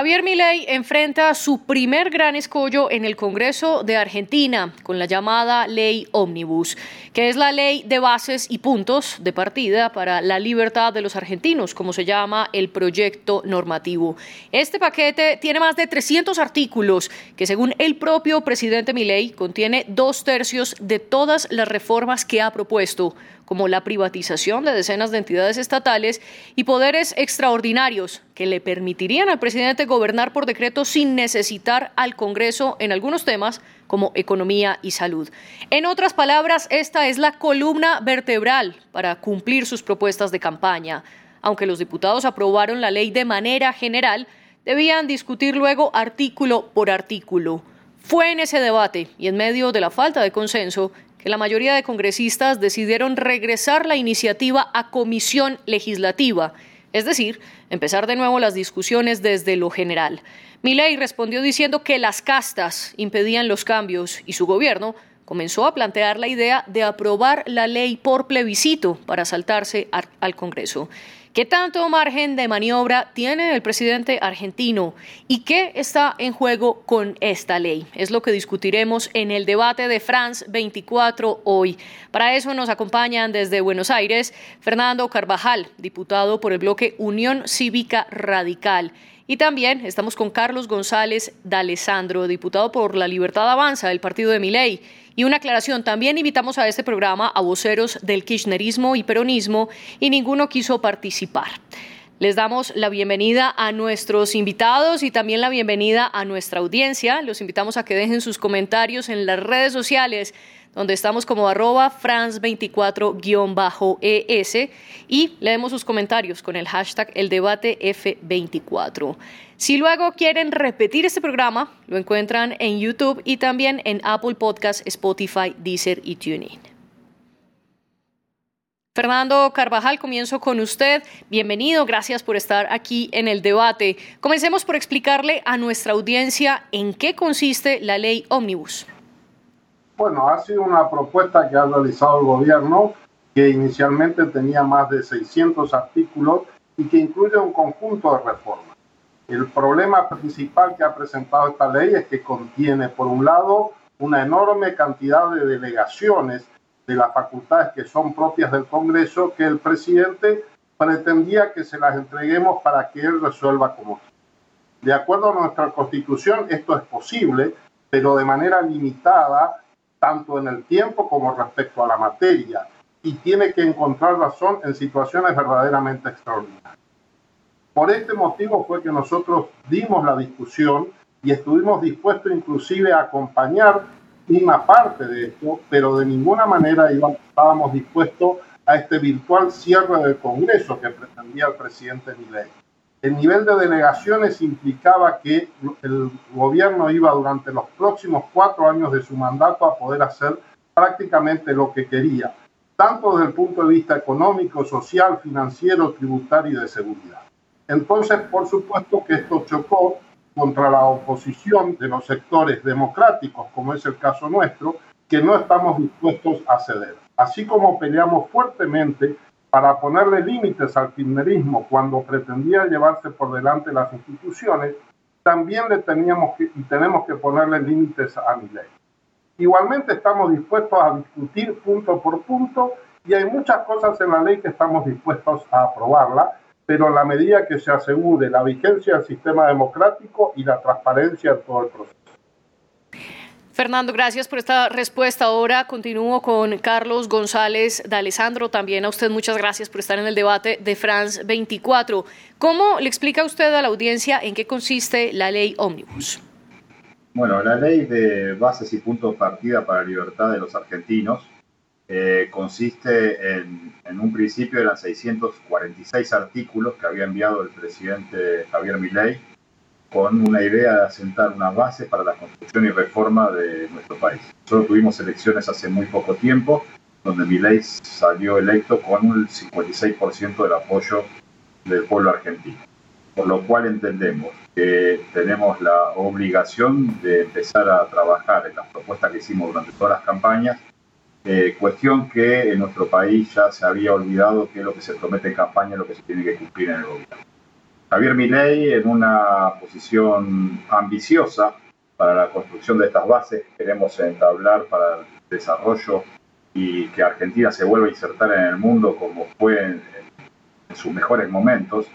Javier Milei enfrenta su primer gran escollo en el Congreso de Argentina con la llamada Ley Omnibus, que es la ley de bases y puntos de partida para la libertad de los argentinos, como se llama el proyecto normativo. Este paquete tiene más de 300 artículos que, según el propio presidente Milei, contiene dos tercios de todas las reformas que ha propuesto como la privatización de decenas de entidades estatales y poderes extraordinarios que le permitirían al presidente gobernar por decreto sin necesitar al Congreso en algunos temas como economía y salud. En otras palabras, esta es la columna vertebral para cumplir sus propuestas de campaña. Aunque los diputados aprobaron la ley de manera general, debían discutir luego artículo por artículo. Fue en ese debate y en medio de la falta de consenso que la mayoría de congresistas decidieron regresar la iniciativa a comisión legislativa, es decir, empezar de nuevo las discusiones desde lo general. Milei respondió diciendo que las castas impedían los cambios y su gobierno comenzó a plantear la idea de aprobar la ley por plebiscito para saltarse al Congreso. ¿Qué tanto margen de maniobra tiene el presidente argentino y qué está en juego con esta ley? Es lo que discutiremos en el debate de France 24 hoy. Para eso nos acompañan desde Buenos Aires Fernando Carvajal, diputado por el bloque Unión Cívica Radical. Y también estamos con Carlos González D'Alessandro, diputado por la Libertad Avanza del partido de Miley. Y una aclaración, también invitamos a este programa a voceros del kirchnerismo y peronismo y ninguno quiso participar. Les damos la bienvenida a nuestros invitados y también la bienvenida a nuestra audiencia. Los invitamos a que dejen sus comentarios en las redes sociales donde estamos como arroba France24-ES y leemos sus comentarios con el hashtag el debate F24. Si luego quieren repetir este programa, lo encuentran en YouTube y también en Apple Podcasts, Spotify, Deezer y TuneIn. Fernando Carvajal, comienzo con usted. Bienvenido, gracias por estar aquí en el debate. Comencemos por explicarle a nuestra audiencia en qué consiste la ley Omnibus. Bueno, ha sido una propuesta que ha realizado el gobierno que inicialmente tenía más de 600 artículos y que incluye un conjunto de reformas. El problema principal que ha presentado esta ley es que contiene, por un lado, una enorme cantidad de delegaciones de las facultades que son propias del Congreso que el presidente pretendía que se las entreguemos para que él resuelva como De acuerdo a nuestra constitución, esto es posible, pero de manera limitada tanto en el tiempo como respecto a la materia, y tiene que encontrar razón en situaciones verdaderamente extraordinarias. Por este motivo fue que nosotros dimos la discusión y estuvimos dispuestos inclusive a acompañar una parte de esto, pero de ninguna manera estábamos dispuestos a este virtual cierre del Congreso que pretendía el presidente Milei. El nivel de delegaciones implicaba que el gobierno iba durante los próximos cuatro años de su mandato a poder hacer prácticamente lo que quería, tanto desde el punto de vista económico, social, financiero, tributario y de seguridad. Entonces, por supuesto que esto chocó contra la oposición de los sectores democráticos, como es el caso nuestro, que no estamos dispuestos a ceder. Así como peleamos fuertemente para ponerle límites al kirchnerismo cuando pretendía llevarse por delante las instituciones, también le teníamos que, y tenemos que ponerle límites a mi ley. Igualmente estamos dispuestos a discutir punto por punto y hay muchas cosas en la ley que estamos dispuestos a aprobarla, pero en la medida que se asegure la vigencia del sistema democrático y la transparencia de todo el proceso. Fernando, gracias por esta respuesta. Ahora continúo con Carlos González de Alessandro. También a usted muchas gracias por estar en el debate de France 24. ¿Cómo le explica usted a la audiencia en qué consiste la ley Omnibus? Bueno, la ley de bases y puntos de partida para la libertad de los argentinos eh, consiste en, en, un principio eran 646 artículos que había enviado el presidente Javier Milei con una idea de asentar una base para la construcción y reforma de nuestro país. Solo tuvimos elecciones hace muy poco tiempo, donde Milei salió electo con un 56% del apoyo del pueblo argentino. Por lo cual entendemos que tenemos la obligación de empezar a trabajar en las propuestas que hicimos durante todas las campañas, eh, cuestión que en nuestro país ya se había olvidado que lo que se promete en campaña es lo que se tiene que cumplir en el gobierno. Javier Milei en una posición ambiciosa para la construcción de estas bases queremos entablar para el desarrollo y que Argentina se vuelva a insertar en el mundo como fue en, sus mejores momentos,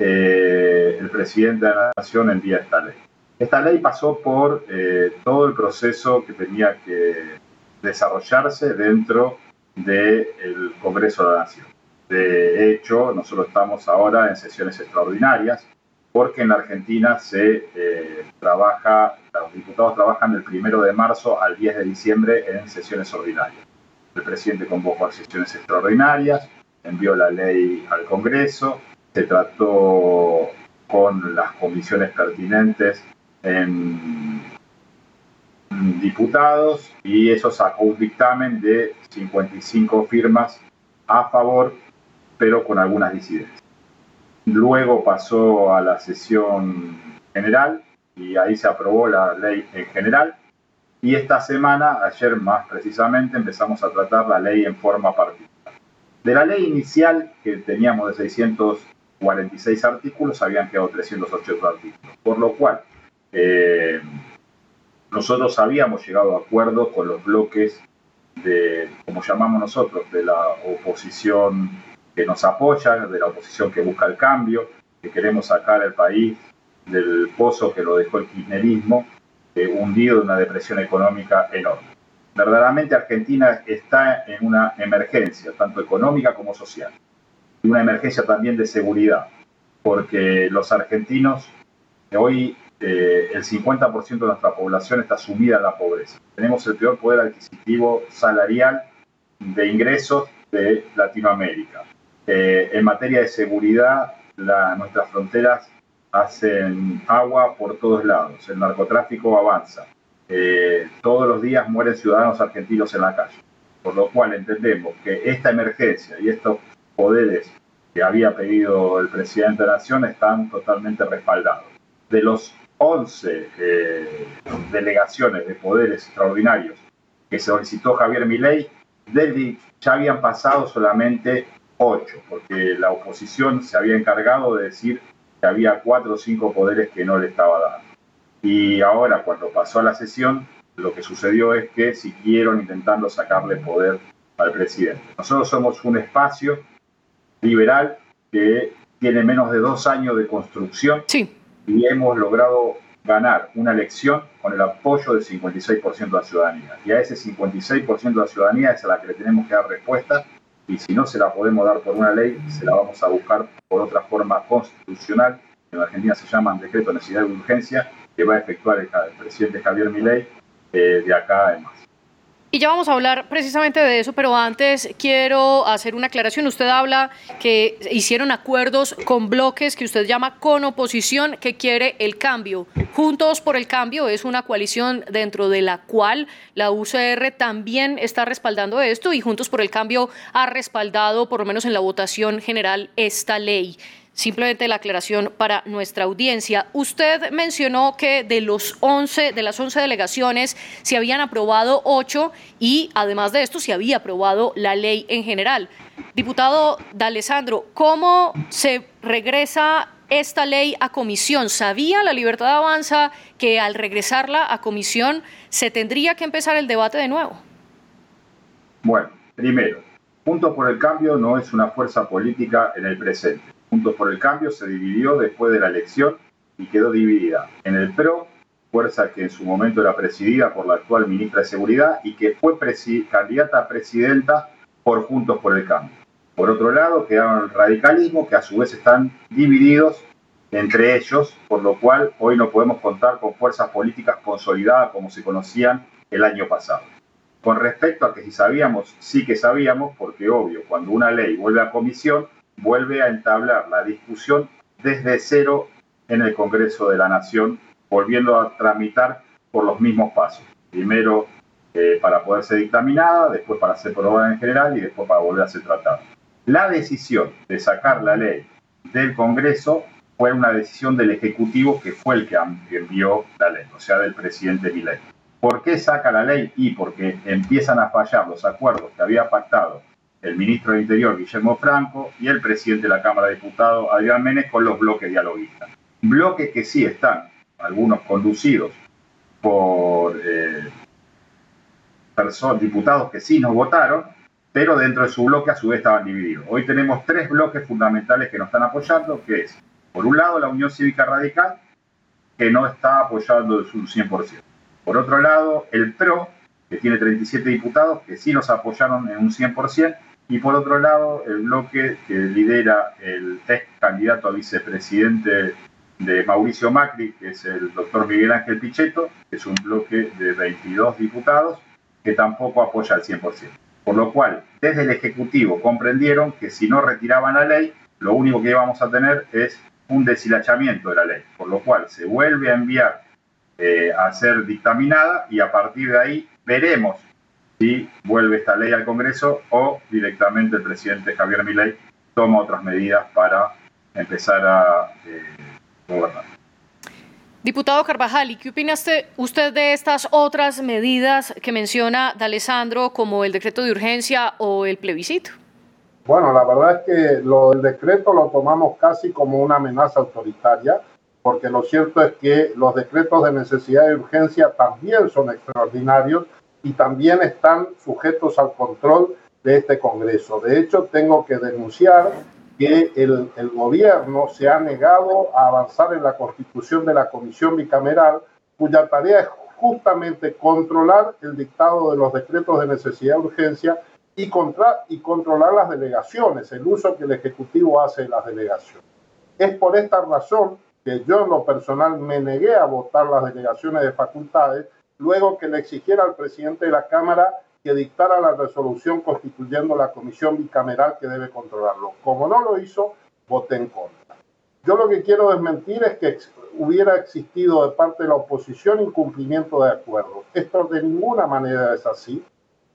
eh, el presidente de la Nación envía esta ley. Esta ley pasó por eh, todo el proceso que tenía que desarrollarse dentro del Congreso de la Nación. De hecho, nosotros estamos ahora en sesiones extraordinarias porque en la Argentina se eh, trabaja, los diputados trabajan del primero de marzo al 10 de diciembre en sesiones ordinarias. El presidente convocó a sesiones extraordinarias, envió la ley al Congreso, se trató con las comisiones pertinentes en diputados y eso sacó un dictamen de 55 firmas a favor, pero con algunas disidencias. Luego pasó a la sesión general y ahí se aprobó la ley en general. Y esta semana, ayer más precisamente, empezamos a tratar la ley en forma particular. De la ley inicial, que teníamos de 646 artículos, habían quedado 308 artículos. Por lo cual, eh, nosotros habíamos llegado a acuerdo con los bloques de, como llamamos nosotros, de la oposición que nos apoya, de la oposición que busca el cambio, que queremos sacar al país del pozo que lo dejó el kirchnerismo, eh, hundido en una depresión económica enorme. Verdaderamente Argentina está en una emergencia, tanto económica como social, y una emergencia también de seguridad, porque los argentinos hoy eh, el 50% de nuestra población está sumida en la pobreza. Tenemos el peor poder adquisitivo salarial de ingresos de Latinoamérica. Eh, en materia de seguridad, nuestras fronteras hacen agua por todos lados, el narcotráfico avanza, eh, todos los días mueren ciudadanos argentinos en la calle, por lo cual entendemos que esta emergencia y estos poderes que había pedido el presidente de la Nación están totalmente respaldados. De los 11 eh, delegaciones de poderes extraordinarios que solicitó Javier Milei, del ya habían pasado solamente 8, porque la oposición se había encargado de decir que había 4 o 5 poderes que no le estaba dando. Y ahora, cuando pasó a la sesión, lo que sucedió es que siguieron intentando sacarle poder al presidente. Nosotros somos un espacio liberal que tiene menos de dos años de construcción. Sí y hemos logrado ganar una elección con el apoyo del 56% de la ciudadanía. Y a ese 56% de la ciudadanía es a la que le tenemos que dar respuesta y si no se la podemos dar por una ley, se la vamos a buscar por otra forma constitucional, en Argentina se llama decreto de necesidad de urgencia, que va a efectuar el, presidente Javier Milei eh, de acá en. Y ya vamos a hablar precisamente de eso, pero antes quiero hacer una aclaración. Usted habla que hicieron acuerdos con bloques que usted llama con oposición que quiere el cambio. Juntos por el Cambio es una coalición dentro de la cual la UCR también está respaldando esto y Juntos por el Cambio ha respaldado, por lo menos en la votación general, esta ley. Simplemente la aclaración para nuestra audiencia. Usted mencionó que de los 11, de las 11 delegaciones se habían aprobado 8 y además de esto se había aprobado la ley en general. Diputado D'Alessandro, ¿cómo se regresa esta ley a comisión? ¿Sabía la Libertad Avanza que al regresarla a comisión se tendría que empezar el debate de nuevo? Bueno, primero, Juntos por el Cambio no es una fuerza política en el presente Juntos por el Cambio se dividió después de la elección y quedó dividida en el PRO, fuerza que en su momento era presidida por la actual ministra de Seguridad y que fue candidata a presidenta por Juntos por el Cambio. Por otro lado, quedaron el radicalismo, que a su vez están divididos entre ellos, por lo cual hoy no podemos contar con fuerzas políticas consolidadas como se conocían el año pasado. Con respecto a que si sabíamos, sí que sabíamos, porque obvio, cuando una ley vuelve a comisión, vuelve a entablar la discusión desde cero en el Congreso de la Nación, volviendo a tramitar por los mismos pasos. Primero eh, para poder ser dictaminada, después para ser aprobada en general y después para volver a ser tratada. La decisión de sacar la ley del Congreso fue una decisión del Ejecutivo que fue el que envió la ley, o sea, del presidente Milei. ¿Por qué saca la ley? Y porque empiezan a fallar los acuerdos que había pactado el ministro del Interior, Guillermo Franco, y el presidente de la Cámara de Diputados, Adrián Menes, con los bloques dialoguistas. Bloques que sí están, algunos conducidos por eh, diputados que sí nos votaron, pero dentro de su bloque a su vez estaban divididos. Hoy tenemos tres bloques fundamentales que nos están apoyando, que es, por un lado, la Unión Cívica Radical, que no está apoyando un 100%. Por otro lado, el PRO, que tiene 37 diputados, que sí nos apoyaron en un 100%, y por otro lado, el bloque que lidera el ex candidato a vicepresidente de Mauricio Macri, que es el doctor Miguel Ángel Pichetto, es un bloque de 22 diputados, que tampoco apoya al 100%. Por lo cual, desde el Ejecutivo comprendieron que si no retiraban la ley, lo único que íbamos a tener es un deshilachamiento de la ley, por lo cual se vuelve a enviar eh, a ser dictaminada y a partir de ahí veremos si vuelve esta ley al Congreso o directamente el presidente Javier Milei toma otras medidas para empezar a eh, gobernar. Diputado Carvajal, ¿y qué opina usted de estas otras medidas que menciona D'Alessandro como el decreto de urgencia o el plebiscito? Bueno, la verdad es que lo del decreto lo tomamos casi como una amenaza autoritaria, porque lo cierto es que los decretos de necesidad y urgencia también son extraordinarios y también están sujetos al control de este Congreso. De hecho, tengo que denunciar que el, gobierno se ha negado a avanzar en la constitución de la comisión bicameral, cuya tarea es justamente controlar el dictado de los decretos de necesidad y urgencia y, y controlar las delegaciones, el uso que el Ejecutivo hace de las delegaciones. Es por esta razón que yo en lo personal me negué a votar las delegaciones de facultades, luego que le exigiera al presidente de la Cámara que dictara la resolución constituyendo la comisión bicameral que debe controlarlo. Como no lo hizo, voté en contra. Yo lo que quiero desmentir es que hubiera existido de parte de la oposición incumplimiento de acuerdos. Esto de ninguna manera es así.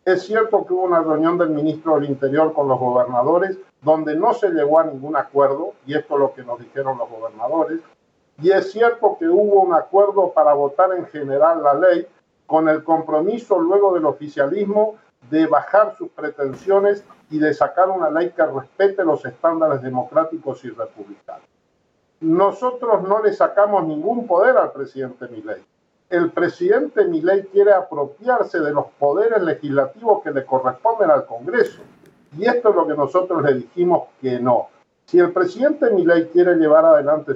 Es cierto que hubo una reunión del ministro del Interior con los gobernadores donde no se llegó a ningún acuerdo, y esto es lo que nos dijeron los gobernadores, y es cierto que hubo un acuerdo para votar en general la ley con el compromiso luego del oficialismo de bajar sus pretensiones y de sacar una ley que respete los estándares democráticos y republicanos. Nosotros no le sacamos ningún poder al presidente Milei el presidente Milei quiere apropiarse de los poderes legislativos que le corresponden al Congreso. Y esto es lo que nosotros le dijimos que no. Si el presidente Milei quiere llevar adelante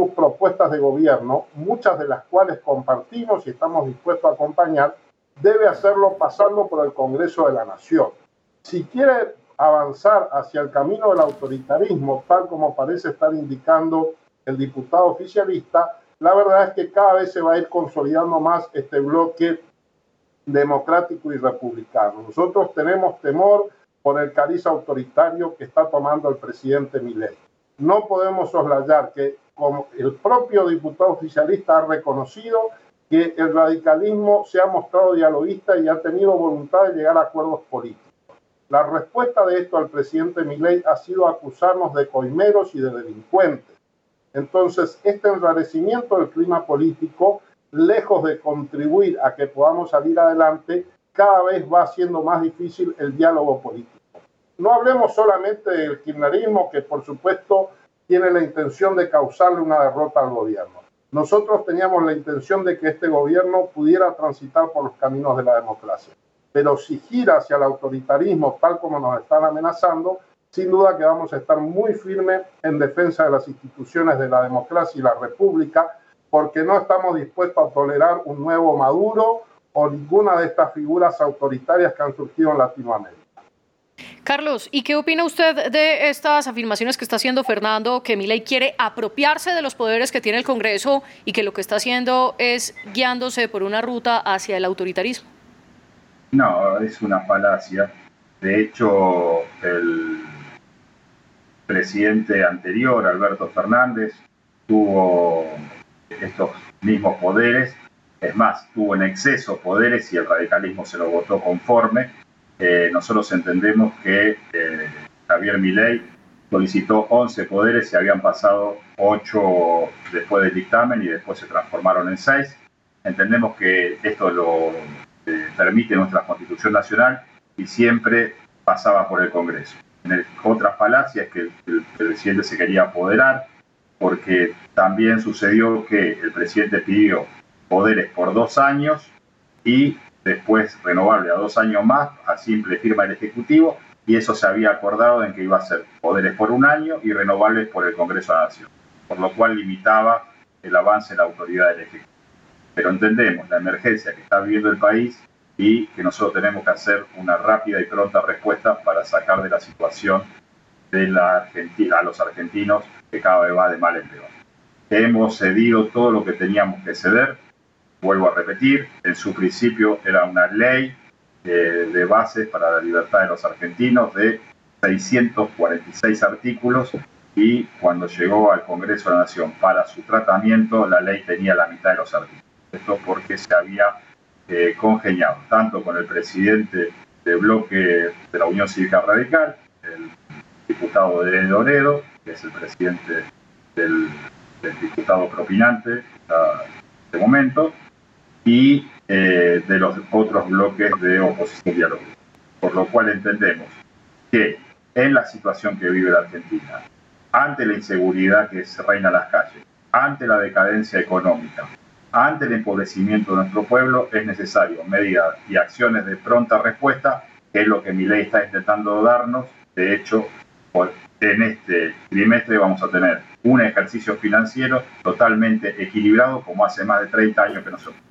sus propuestas de gobierno, muchas de las cuales compartimos y estamos dispuestos a acompañar, debe hacerlo pasando por el Congreso de la Nación. Si quiere avanzar hacia el camino del autoritarismo, tal como parece estar indicando el diputado oficialista, la verdad es que cada vez se va a ir consolidando más este bloque democrático y republicano. Nosotros tenemos temor por el cariz autoritario que está tomando el presidente Milei. No podemos soslayar que como el propio diputado oficialista ha reconocido que el radicalismo se ha mostrado dialoguista y ha tenido voluntad de llegar a acuerdos políticos. La respuesta de esto al presidente Milei ha sido acusarnos de coimeros y de delincuentes. Entonces, este enrarecimiento del clima político, lejos de contribuir a que podamos salir adelante, cada vez va haciendo más difícil el diálogo político. No hablemos solamente del kirchnerismo, que por supuesto tiene la intención de causarle una derrota al gobierno. Nosotros teníamos la intención de que este gobierno pudiera transitar por los caminos de la democracia. Pero si gira hacia el autoritarismo, tal como nos están amenazando, sin duda que vamos a estar muy firmes en defensa de las instituciones de la democracia y la república, porque no estamos dispuestos a tolerar un nuevo Maduro o ninguna de estas figuras autoritarias que han surgido en Latinoamérica. Carlos, ¿y qué opina usted de estas afirmaciones que está haciendo Fernando, que Milei quiere apropiarse de los poderes que tiene el Congreso y que lo que está haciendo es guiándose por una ruta hacia el autoritarismo? No, es una falacia. De hecho, el presidente anterior, Alberto Fernández, tuvo estos mismos poderes, es más, tuvo en exceso poderes y el radicalismo se lo votó conforme. Eh, nosotros entendemos que eh, Javier Milei solicitó 11 poderes y habían pasado 8 después del dictamen y después se transformaron en 6. Entendemos que esto lo eh, permite nuestra Constitución Nacional y siempre pasaba por el Congreso. En el, otras falacias que el, presidente se quería apoderar, porque también sucedió que el presidente pidió poderes por dos años y después renovable a dos años más a simple firma del Ejecutivo y eso se había acordado en que iba a ser poderes por un año y renovables por el Congreso de la Nación, por lo cual limitaba el avance de la autoridad del Ejecutivo. Pero entendemos la emergencia que está viviendo el país y que nosotros tenemos que hacer una rápida y pronta respuesta para sacar de la situación de a los argentinos que cada vez va de mal en peor. Hemos cedido todo lo que teníamos que ceder, vuelvo a repetir, en su principio era una ley de bases para la libertad de los argentinos de 646 artículos y cuando llegó al Congreso de la Nación para su tratamiento, la ley tenía la mitad de los artículos. Esto porque se había eh, congeniado tanto con el presidente del bloque de la Unión Cívica Radical, el diputado de Loredo, que es el presidente del, diputado propinante en este momento, y eh, de los otros bloques de oposición dialógica. Por lo cual entendemos que en la situación que vive la Argentina, ante la inseguridad que se reina en las calles, ante la decadencia económica, ante el empobrecimiento de nuestro pueblo, es necesario medidas y acciones de pronta respuesta, que es lo que mi ley está intentando darnos. De hecho, en este trimestre vamos a tener un ejercicio financiero totalmente equilibrado, como hace más de 30 años que nosotros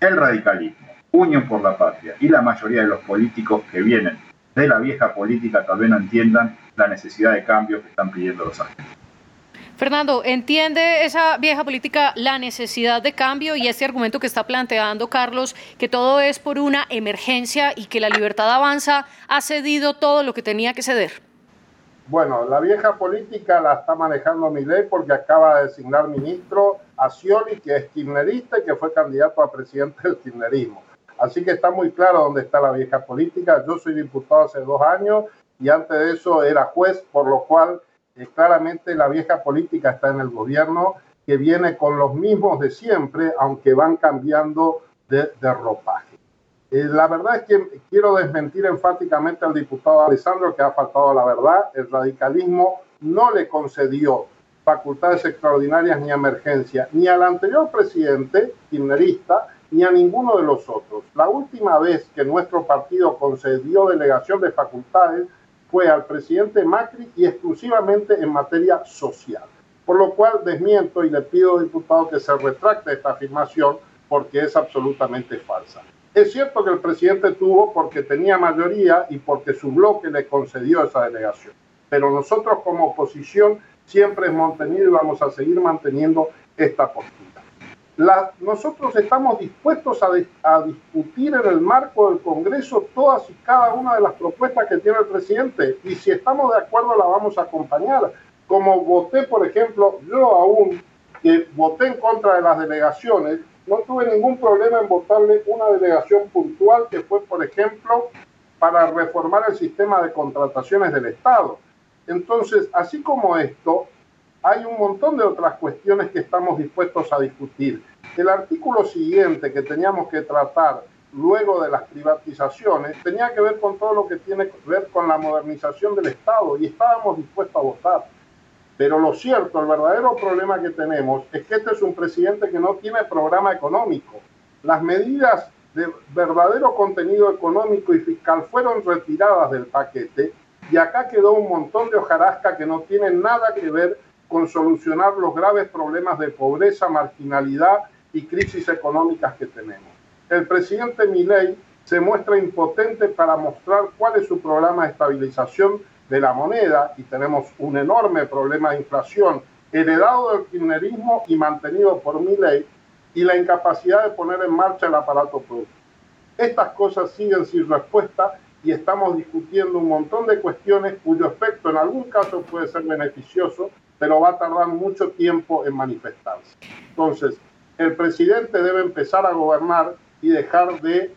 el radicalismo, Unión por la Patria y la mayoría de los políticos que vienen de la vieja política tal vez no entiendan la necesidad de cambio que están pidiendo los argentinos. Fernando, ¿entiende esa vieja política la necesidad de cambio y este argumento que está planteando Carlos, que todo es por una emergencia y que la libertad avanza ha cedido todo lo que tenía que ceder? Bueno, la vieja política la está manejando ley porque acaba de designar ministro a que es kirchnerista y que fue candidato a presidente del kirchnerismo. Así que está muy claro dónde está la vieja política. Yo soy diputado hace dos años y antes de eso era juez, por lo cual eh, claramente la vieja política está en el gobierno, que viene con los mismos de siempre, aunque van cambiando de, de ropaje. Eh, la verdad es que quiero desmentir enfáticamente al diputado Alessandro que ha faltado la verdad. El radicalismo no le concedió facultades extraordinarias ni emergencia, ni al anterior presidente kirchnerista, ni a ninguno de los otros. La última vez que nuestro partido concedió delegación de facultades fue al presidente Macri y exclusivamente en materia social. Por lo cual desmiento y le pido, diputado, que se retracte esta afirmación porque es absolutamente falsa. Es cierto que el presidente tuvo porque tenía mayoría y porque su bloque le concedió esa delegación, pero nosotros como oposición siempre hemos mantenido y vamos a seguir manteniendo esta postura. nosotros estamos dispuestos a, a, discutir en el marco del Congreso todas y cada una de las propuestas que tiene el presidente y si estamos de acuerdo la vamos a acompañar. Como voté, por ejemplo, yo aún que voté en contra de las delegaciones, no tuve ningún problema en votarle una delegación puntual que fue, por ejemplo, para reformar el sistema de contrataciones del Estado. Entonces, así como esto, hay un montón de otras cuestiones que estamos dispuestos a discutir. El artículo siguiente que teníamos que tratar luego de las privatizaciones tenía que ver con todo lo que tiene que ver con la modernización del Estado y estábamos dispuestos a votar. Pero lo cierto, el verdadero problema que tenemos es que este es un presidente que no tiene programa económico. Las medidas de verdadero contenido económico y fiscal fueron retiradas del paquete y acá quedó un montón de hojarasca que no tienen nada que ver con solucionar los graves problemas de pobreza, marginalidad y crisis económicas que tenemos. El presidente Milei se muestra impotente para mostrar cuál es su programa de estabilización de la moneda y tenemos un enorme problema de inflación heredado del kirchnerismo y mantenido por mi ley y la incapacidad de poner en marcha el aparato productivo. Estas cosas siguen sin respuesta y estamos discutiendo un montón de cuestiones cuyo efecto en algún caso puede ser beneficioso, pero va a tardar mucho tiempo en manifestarse. Entonces, el presidente debe empezar a gobernar y dejar de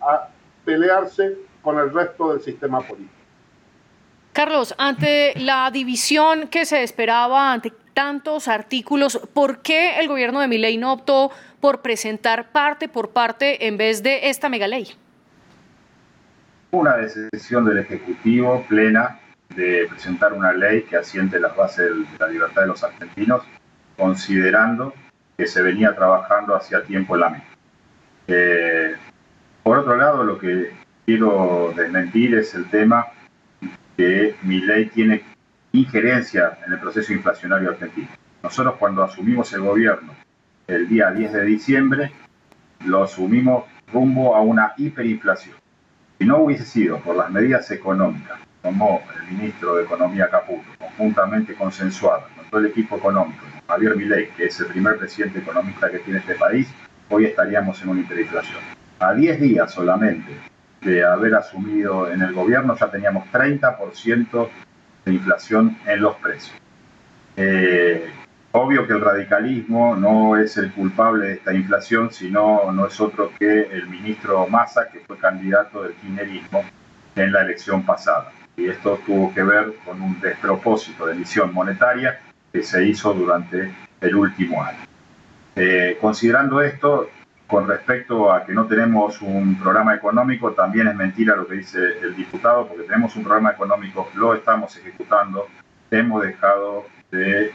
pelearse con el resto del sistema político. Carlos, ante la división que se esperaba, ante tantos artículos, ¿por qué el gobierno de Milei no optó por presentar parte por parte en vez de esta mega ley? Una decisión del Ejecutivo plena de presentar una ley que asiente las bases de la libertad de los argentinos, considerando que se venía trabajando hacía tiempo en la mesa. Por otro lado, lo que quiero desmentir es el tema que mi ley tiene injerencia en el proceso inflacionario argentino. Nosotros cuando asumimos el gobierno el día 10 de diciembre, lo asumimos rumbo a una hiperinflación. Si no hubiese sido por las medidas económicas tomó el ministro de Economía Caputo, conjuntamente consensuado con todo el equipo económico, Javier Milei, que es el primer presidente economista que tiene este país, hoy estaríamos en una hiperinflación. A 10 días solamente de haber asumido en el gobierno ya teníamos 30% de inflación en los precios. Eh, obvio que el radicalismo no es el culpable de esta inflación, sino no es otro que el ministro Massa, que fue candidato del kirchnerismo en la elección pasada y esto tuvo que ver con un despropósito de emisión monetaria que se hizo durante el último año. Eh, considerando esto, con respecto a que no tenemos un programa económico, también es mentira lo que dice el diputado, porque tenemos un programa económico, lo estamos ejecutando, hemos dejado de,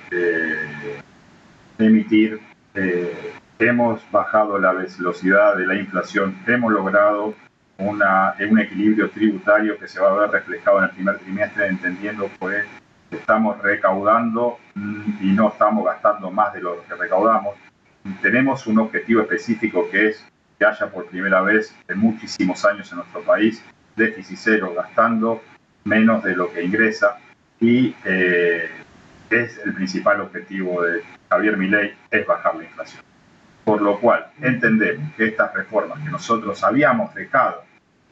emitir, eh, hemos bajado la velocidad de la inflación, hemos logrado una, un equilibrio tributario que se va a ver reflejado en el primer trimestre, entendiendo pues estamos recaudando mm, y no estamos gastando más de lo que recaudamos. Tenemos un objetivo específico que es que haya por primera vez en muchísimos años en nuestro país déficit cero, gastando menos de lo que ingresa y eh, es el principal objetivo de Javier Milei, es bajar la inflación. Por lo cual entendemos que estas reformas que nosotros habíamos dejado,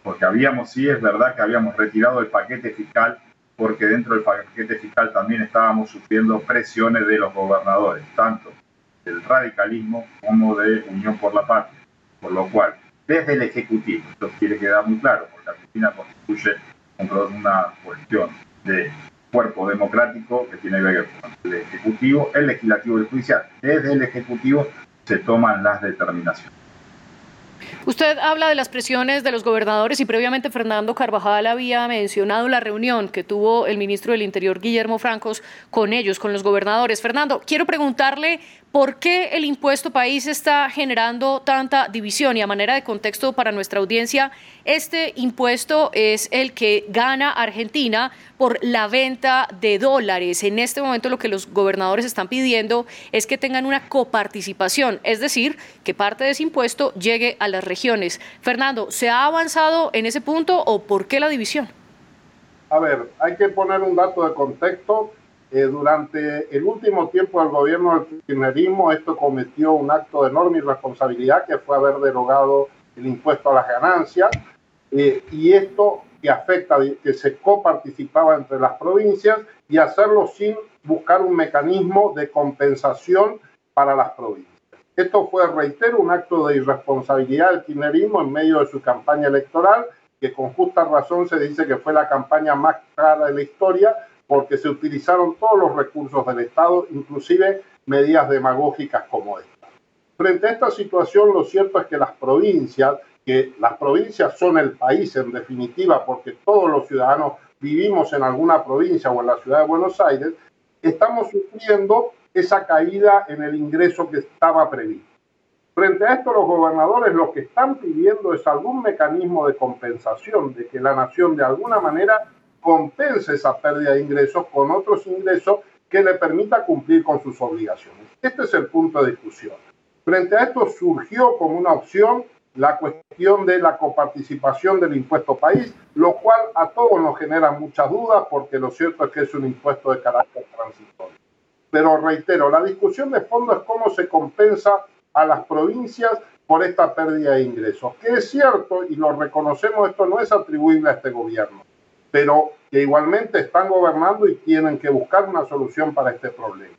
porque habíamos, sí es verdad que habíamos retirado el paquete fiscal, porque dentro del paquete fiscal también estábamos sufriendo presiones de los gobernadores, tanto del radicalismo como de Unión por la Patria. Por lo cual, desde el Ejecutivo, esto quiere quedar muy claro, porque Argentina constituye una cuestión de cuerpo democrático que tiene que ver con el Ejecutivo, el Legislativo y el Judicial. Desde el Ejecutivo se toman las determinaciones. Usted habla de las presiones de los gobernadores y previamente Fernando Carvajal había mencionado la reunión que tuvo el ministro del Interior Guillermo Francos con ellos, con los gobernadores. Fernando, quiero preguntarle ¿Por qué el impuesto país está generando tanta división? Y a manera de contexto para nuestra audiencia, este impuesto es el que gana Argentina por la venta de dólares. En este momento lo que los gobernadores están pidiendo es que tengan una coparticipación, es decir, que parte de ese impuesto llegue a las regiones. Fernando, ¿se ha avanzado en ese punto o por qué la división? A ver, hay que poner un dato de contexto eh, durante el último tiempo del gobierno del kirchnerismo, esto cometió un acto de enorme irresponsabilidad que fue haber derogado el impuesto a las ganancias eh, y esto que afecta, que se coparticipaba entre las provincias y hacerlo sin buscar un mecanismo de compensación para las provincias. Esto fue, reitero, un acto de irresponsabilidad del kirchnerismo en medio de su campaña electoral, que con justa razón se dice que fue la campaña más cara de la historia, porque se utilizaron todos los recursos del Estado, inclusive medidas demagógicas como esta. Frente a esta situación, lo cierto es que las provincias, que las provincias son el país en definitiva, porque todos los ciudadanos vivimos en alguna provincia o en la ciudad de Buenos Aires, estamos sufriendo esa caída en el ingreso que estaba previsto. Frente a esto, los gobernadores lo que están pidiendo es algún mecanismo de compensación, de que la nación de alguna manera compense esa pérdida de ingresos con otros ingresos que le permita cumplir con sus obligaciones. Este es el punto de discusión. Frente a esto surgió como una opción la cuestión de la coparticipación del impuesto país, lo cual a todos nos genera muchas dudas porque lo cierto es que es un impuesto de carácter transitorio. Pero reitero, la discusión de fondo es cómo se compensa a las provincias por esta pérdida de ingresos, que es cierto y lo reconocemos, esto no es atribuible a este gobierno pero que igualmente están gobernando y tienen que buscar una solución para este problema.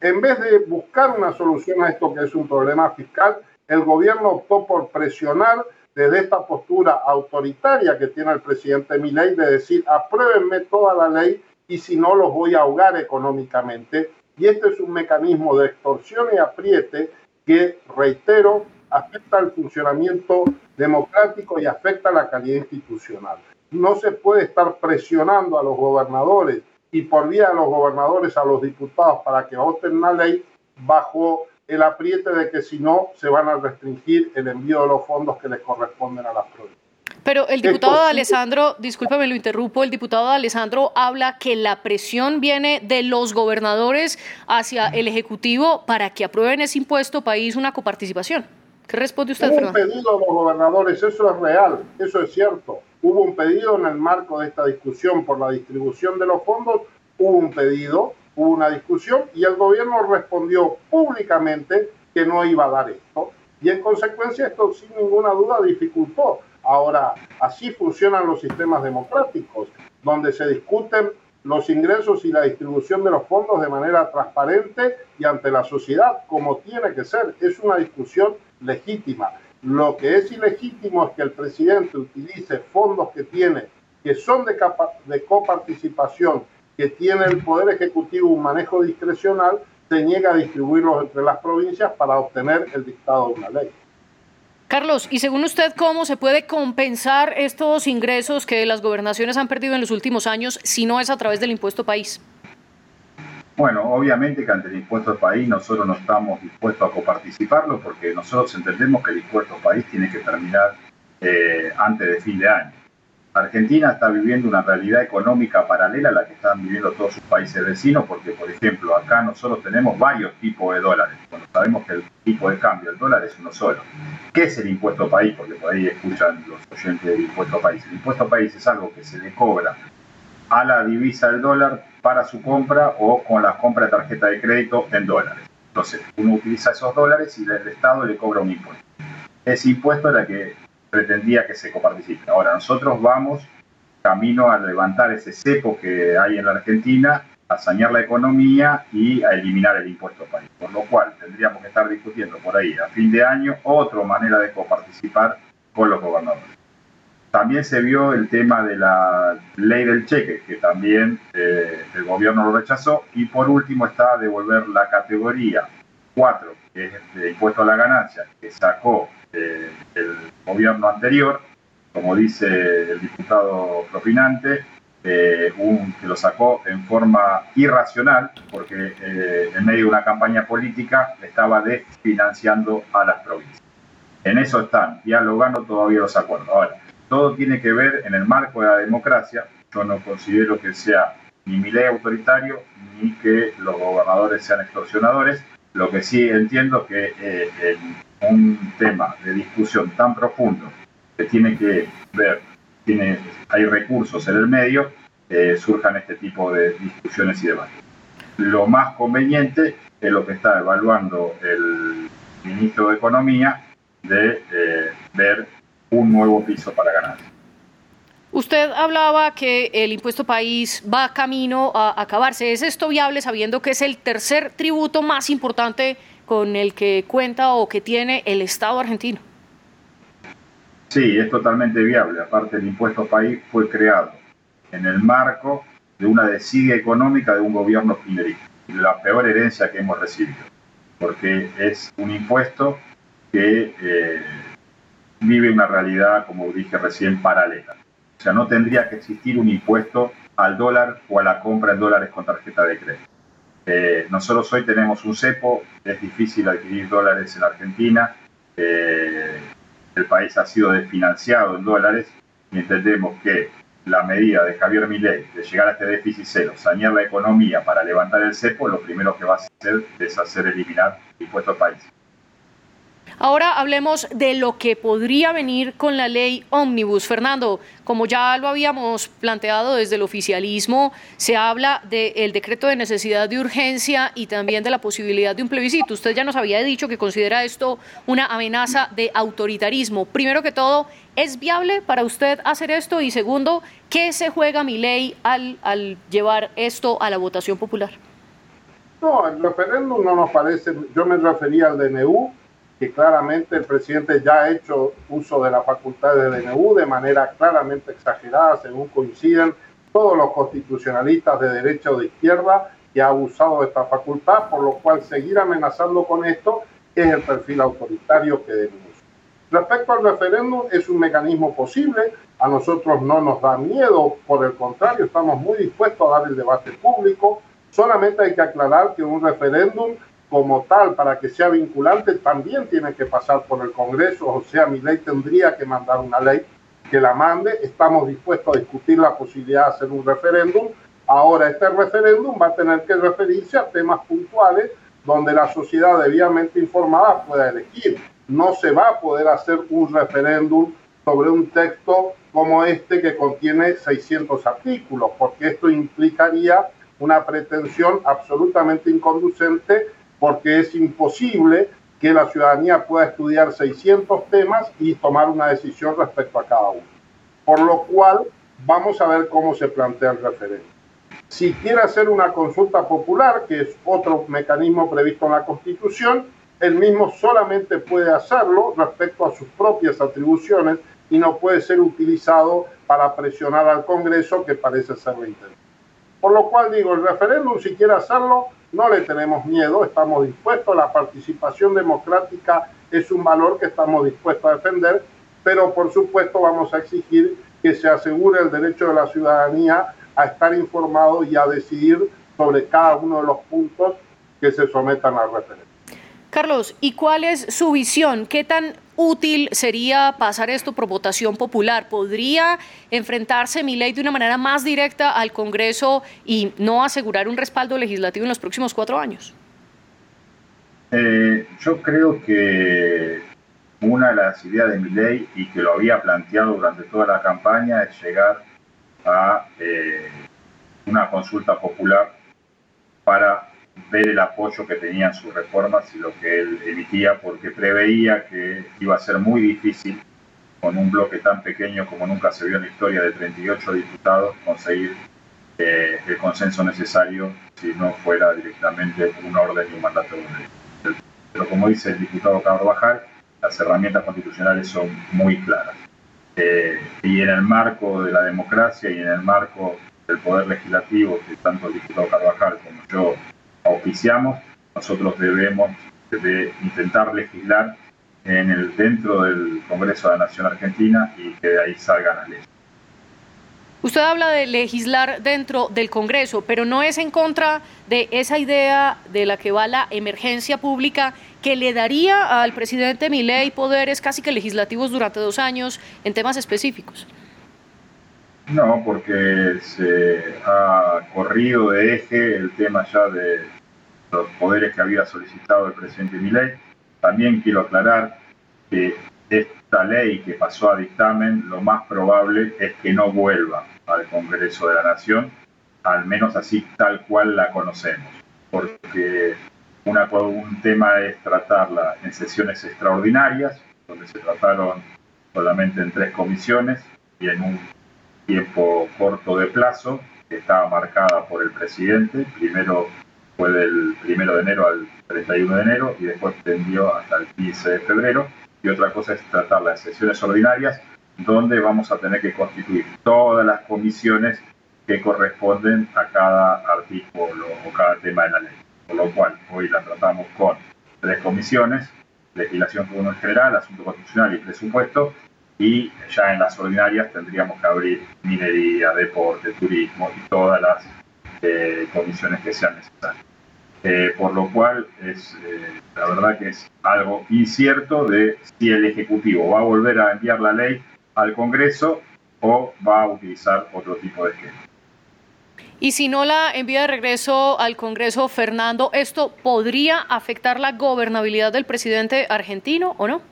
En vez de buscar una solución a esto que es un problema fiscal, el gobierno optó por presionar desde esta postura autoritaria que tiene el presidente Milei de decir apruébenme toda la ley y si no los voy a ahogar económicamente. Y este es un mecanismo de extorsión y apriete que, reitero, afecta al funcionamiento democrático y afecta la calidad institucional. No se puede estar presionando a los gobernadores y por vía de los gobernadores a los diputados para que voten una ley bajo el apriete de que si no se van a restringir el envío de los fondos que les corresponden a las provincias. Pero el diputado de Alessandro, discúlpame, lo interrumpo, el diputado Alessandro habla que la presión viene de los gobernadores hacia el Ejecutivo para que aprueben ese impuesto país, una coparticipación. ¿Qué responde usted, un pedido a los gobernadores, eso es real, eso es cierto. Hubo un pedido en el marco de esta discusión por la distribución de los fondos, hubo un pedido, hubo una discusión y el gobierno respondió públicamente que no iba a dar esto. Y en consecuencia esto sin ninguna duda dificultó Ahora, así funcionan los sistemas democráticos, donde se discuten los ingresos y la distribución de los fondos de manera transparente y ante la sociedad, como tiene que ser. Es una discusión legítima. Lo que es ilegítimo es que el presidente utilice fondos que tiene, que son de, de coparticipación, que tiene el Poder Ejecutivo un manejo discrecional, se niega a distribuirlos entre las provincias para obtener el dictado de una ley. Carlos, y según usted, ¿cómo se puede compensar estos ingresos que las gobernaciones han perdido en los últimos años si no es a través del impuesto país? Bueno, obviamente que ante el impuesto país nosotros no estamos dispuestos a coparticiparlo porque nosotros entendemos que el impuesto país tiene que terminar eh, antes de fin de año. Argentina está viviendo una realidad económica paralela a la que están viviendo todos sus países vecinos, porque, por ejemplo, acá nosotros tenemos varios tipos de dólares, cuando sabemos que el tipo de cambio del dólar es uno solo. ¿Qué es el impuesto país? Porque por ahí escuchan los oyentes del impuesto país. El impuesto país es algo que se le cobra a la divisa del dólar para su compra o con la compra de tarjeta de crédito en dólares. Entonces, uno utiliza esos dólares y el Estado le cobra un impuesto. Ese impuesto era que pretendía que se coparticipe. Ahora, nosotros vamos camino a levantar ese cepo que hay en la Argentina, a sanear la economía y a eliminar el impuesto país. Por lo cual, tendríamos que estar discutiendo por ahí a fin de año otra manera de coparticipar con los gobernadores. También se vio el tema de la ley del cheque, que también eh, el gobierno lo rechazó. Y por último está devolver la categoría 4, que es el impuesto a la ganancia, que sacó eh, el gobierno anterior, como dice el diputado propinante, eh, que lo sacó en forma irracional, porque en medio de una campaña política estaba desfinanciando a las provincias. En eso están dialogando todavía los acuerdos. Ahora, todo tiene que ver en el marco de la democracia. Yo no considero que sea ni mi ley autoritario ni que los gobernadores sean extorsionadores. Lo que sí entiendo que eh, un tema de discusión tan profundo que tiene que ver, tiene, hay recursos en el medio, eh, surjan este tipo de discusiones y debates. Lo más conveniente es lo que está evaluando el ministro de Economía de eh, ver un nuevo piso para ganar. Usted hablaba que el impuesto país va camino a acabarse. ¿Es esto viable sabiendo que es el tercer tributo más importante con el que cuenta o que tiene el Estado argentino. Sí, es totalmente viable. Aparte, el impuesto país fue creado en el marco de una desidia económica de un gobierno kirchnerista, la peor herencia que hemos recibido, porque es un impuesto que eh, vive una realidad, como dije recién, paralela. O sea, no tendría que existir un impuesto al dólar o a la compra en dólares con tarjeta de crédito. Eh, nosotros hoy tenemos un cepo, es difícil adquirir dólares en Argentina, eh, el país ha sido desfinanciado en dólares y entendemos que la medida de Javier Milei de llegar a este déficit cero, sanear la economía para levantar el cepo, lo primero que va a hacer es hacer eliminar el impuesto al país. Ahora hablemos de lo que podría venir con la ley Omnibus. Fernando, como ya lo habíamos planteado desde el oficialismo, se habla del decreto de necesidad de urgencia y también de la posibilidad de un plebiscito. Usted ya nos había dicho que considera esto una amenaza de autoritarismo. Primero que todo, ¿es viable para usted hacer esto? Y segundo, ¿qué se juega mi ley al, al llevar esto a la votación popular? No, el referéndum no nos parece, yo me refería al DNU, que claramente el presidente ya ha hecho uso de la facultad de DNU de manera claramente exagerada, según coinciden todos los constitucionalistas de derecha o de izquierda, que ha abusado de esta facultad, por lo cual seguir amenazando con esto es el perfil autoritario que denuncia. Respecto al referéndum, es un mecanismo posible, a nosotros no nos da miedo, por el contrario, estamos muy dispuestos a dar el debate público, solamente hay que aclarar que un referéndum como tal, para que sea vinculante, también tiene que pasar por el Congreso, o sea, mi ley tendría que mandar una ley que la mande, estamos dispuestos a discutir la posibilidad de hacer un referéndum, ahora este referéndum va a tener que referirse a temas puntuales donde la sociedad debidamente informada pueda elegir. No se va a poder hacer un referéndum sobre un texto como este que contiene 600 artículos, porque esto implicaría una pretensión absolutamente inconducente, porque es imposible que la ciudadanía pueda estudiar 600 temas y tomar una decisión respecto a cada uno. Por lo cual, vamos a ver cómo se plantea el referéndum. Si quiere hacer una consulta popular, que es otro mecanismo previsto en la Constitución, él mismo solamente puede hacerlo respecto a sus propias atribuciones y no puede ser utilizado para presionar al Congreso, que parece ser la intención. Por lo cual digo, el referéndum, si quiere hacerlo, no le tenemos miedo, estamos dispuestos, la participación democrática es un valor que estamos dispuestos a defender, pero por supuesto vamos a exigir que se asegure el derecho de la ciudadanía a estar informado y a decidir sobre cada uno de los puntos que se sometan al referéndum. Carlos, ¿y cuál es su visión? ¿Qué tan útil sería pasar esto por votación popular? ¿Podría enfrentarse mi ley de una manera más directa al Congreso y no asegurar un respaldo legislativo en los próximos cuatro años? Eh, yo creo que una de las ideas de mi ley y que lo había planteado durante toda la campaña es llegar a eh, una consulta popular para ver el apoyo que tenían sus reformas y lo que él emitía, porque preveía que iba a ser muy difícil con un bloque tan pequeño como nunca se vio en la historia de 38 diputados conseguir eh, el consenso necesario si no fuera directamente un orden y un mandato de. Pero como dice el diputado Carvajal, las herramientas constitucionales son muy claras. Eh, y en el marco de la democracia y en el marco del poder legislativo, que tanto el diputado Carvajal como yo oficiamos, nosotros debemos de intentar legislar en el, dentro del Congreso de la Nación Argentina y que de ahí salgan las leyes. Usted habla de legislar dentro del Congreso, pero no es en contra de esa idea de la que va la emergencia pública que le daría al presidente Milei poderes casi que legislativos durante dos años en temas específicos. No, porque se ha corrido de eje el tema ya de los poderes que había solicitado el presidente Milei. También quiero aclarar que esta ley que pasó a dictamen, lo más probable es que no vuelva al Congreso de la Nación, al menos así tal cual la conocemos, porque una, un tema es tratarla en sesiones extraordinarias, donde se trataron solamente en tres comisiones y en un tiempo corto de plazo, que estaba marcada por el presidente. Primero fue del 1 de enero al 31 de enero y después tendió hasta el 15 de febrero. Y otra cosa es tratar las sesiones ordinarias, donde vamos a tener que constituir todas las comisiones que corresponden a cada artículo o cada tema de la ley. Por lo cual, hoy la tratamos con tres comisiones, legislación en general, asunto constitucional y presupuesto, y ya en las ordinarias tendríamos que abrir minería, deporte, turismo y todas las eh, comisiones que sean necesarias. Eh, por lo cual es eh, la verdad que es algo incierto de si el Ejecutivo va a volver a enviar la ley al Congreso o va a utilizar otro tipo de esquema. Y si no la envía de regreso al Congreso, Fernando, ¿esto podría afectar la gobernabilidad del presidente argentino o no?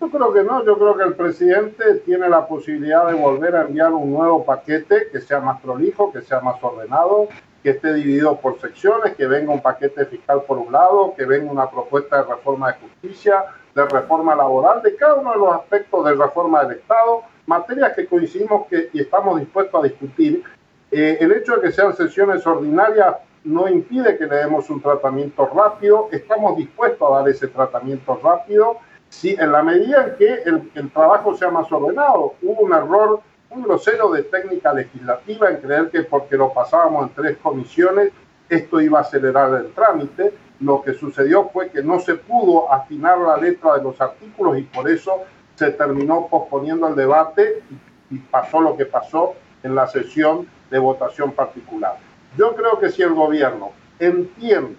Yo creo que no, yo creo que el presidente tiene la posibilidad de volver a enviar un nuevo paquete que sea más prolijo, que sea más ordenado, que esté dividido por secciones, que venga un paquete fiscal por un lado, que venga una propuesta de reforma de justicia, de reforma laboral, de cada uno de los aspectos de reforma del Estado, materias que coincidimos que, y estamos dispuestos a discutir. Eh, el hecho de que sean sesiones ordinarias no impide que le demos un tratamiento rápido, estamos dispuestos a dar ese tratamiento rápido si en la medida en que el, trabajo sea más ordenado, hubo un error un grosero de técnica legislativa en creer que porque lo pasábamos en tres comisiones, esto iba a acelerar el trámite. lo que sucedió fue que no se pudo afinar la letra de los artículos y por eso se terminó posponiendo el debate y pasó lo que pasó en la sesión de votación particular. Yo creo que si el gobierno entiende,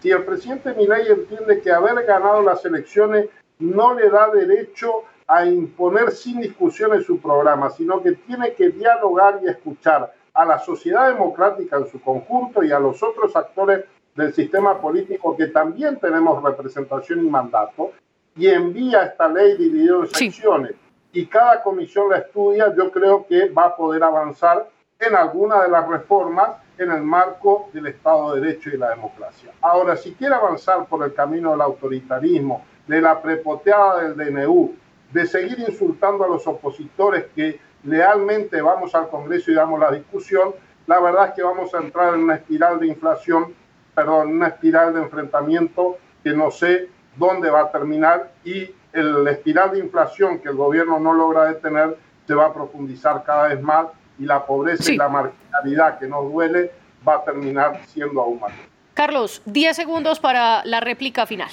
si el presidente Milei entiende que haber ganado las elecciones no le da derecho a imponer sin discusiones su programa, sino que tiene que dialogar y escuchar a la sociedad democrática en su conjunto y a los otros actores del sistema político que también tenemos representación y mandato, y envía esta ley dividida en secciones y cada comisión la estudia, yo creo que va a poder avanzar en alguna de las reformas en el marco del Estado de Derecho y la democracia. Ahora, si quiere avanzar por el camino del autoritarismo, de la prepoteada del DNU, de seguir insultando a los opositores que lealmente vamos al Congreso y damos la discusión, la verdad es que vamos a entrar en una espiral de inflación, perdón, una espiral de enfrentamiento que no sé dónde va a terminar y el espiral de inflación que el gobierno no logra detener se va a profundizar cada vez más y la pobreza y la marginalidad que nos duele va a terminar siendo aún mayor. Carlos, 10 segundos para la réplica final.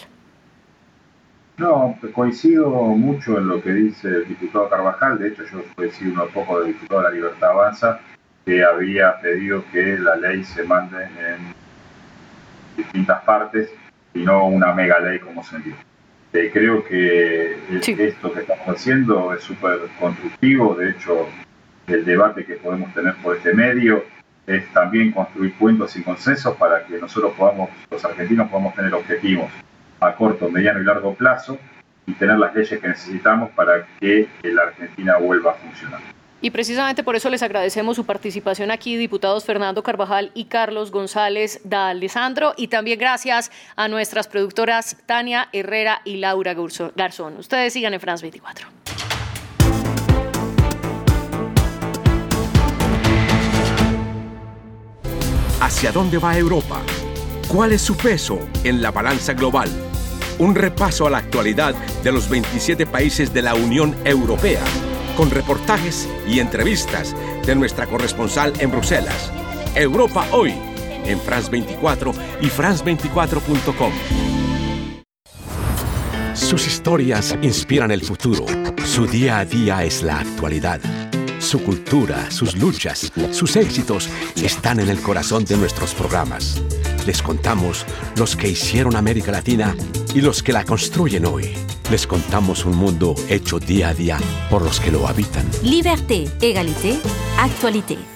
No, coincido mucho en lo que dice el diputado Carvajal. De hecho, yo coincido un poco del diputado de la Libertad Avanza, que había pedido que la ley se mande en distintas partes y no una mega ley como se envió. Eh, creo que esto que estamos haciendo es súper constructivo. De hecho, el debate que podemos tener por este medio es también construir puntos y consensos para que nosotros podamos, los argentinos, podamos tener objetivos a corto, mediano y largo plazo y tener las leyes que necesitamos para que la Argentina vuelva a funcionar. Y precisamente por eso les agradecemos su participación aquí, diputados Fernando Carvajal y Carlos González da Alessandro. Y también gracias a nuestras productoras Tania Herrera y Laura Garzón. Ustedes sigan en France 24. ¿Hacia dónde va Europa? ¿Cuál es su peso en la balanza global? Un repaso a la actualidad de los 27 países de la Unión Europea con reportajes y entrevistas de nuestra corresponsal en Bruselas. Europa hoy, en France 24 y France24.com. Sus historias inspiran el futuro. Su día a día es la actualidad. Su cultura, sus luchas, sus éxitos están en el corazón de nuestros programas. Les contamos los que hicieron América Latina y los que la construyen hoy. Les contamos un mundo hecho día a día por los que lo habitan. Liberté, égalité, actualité.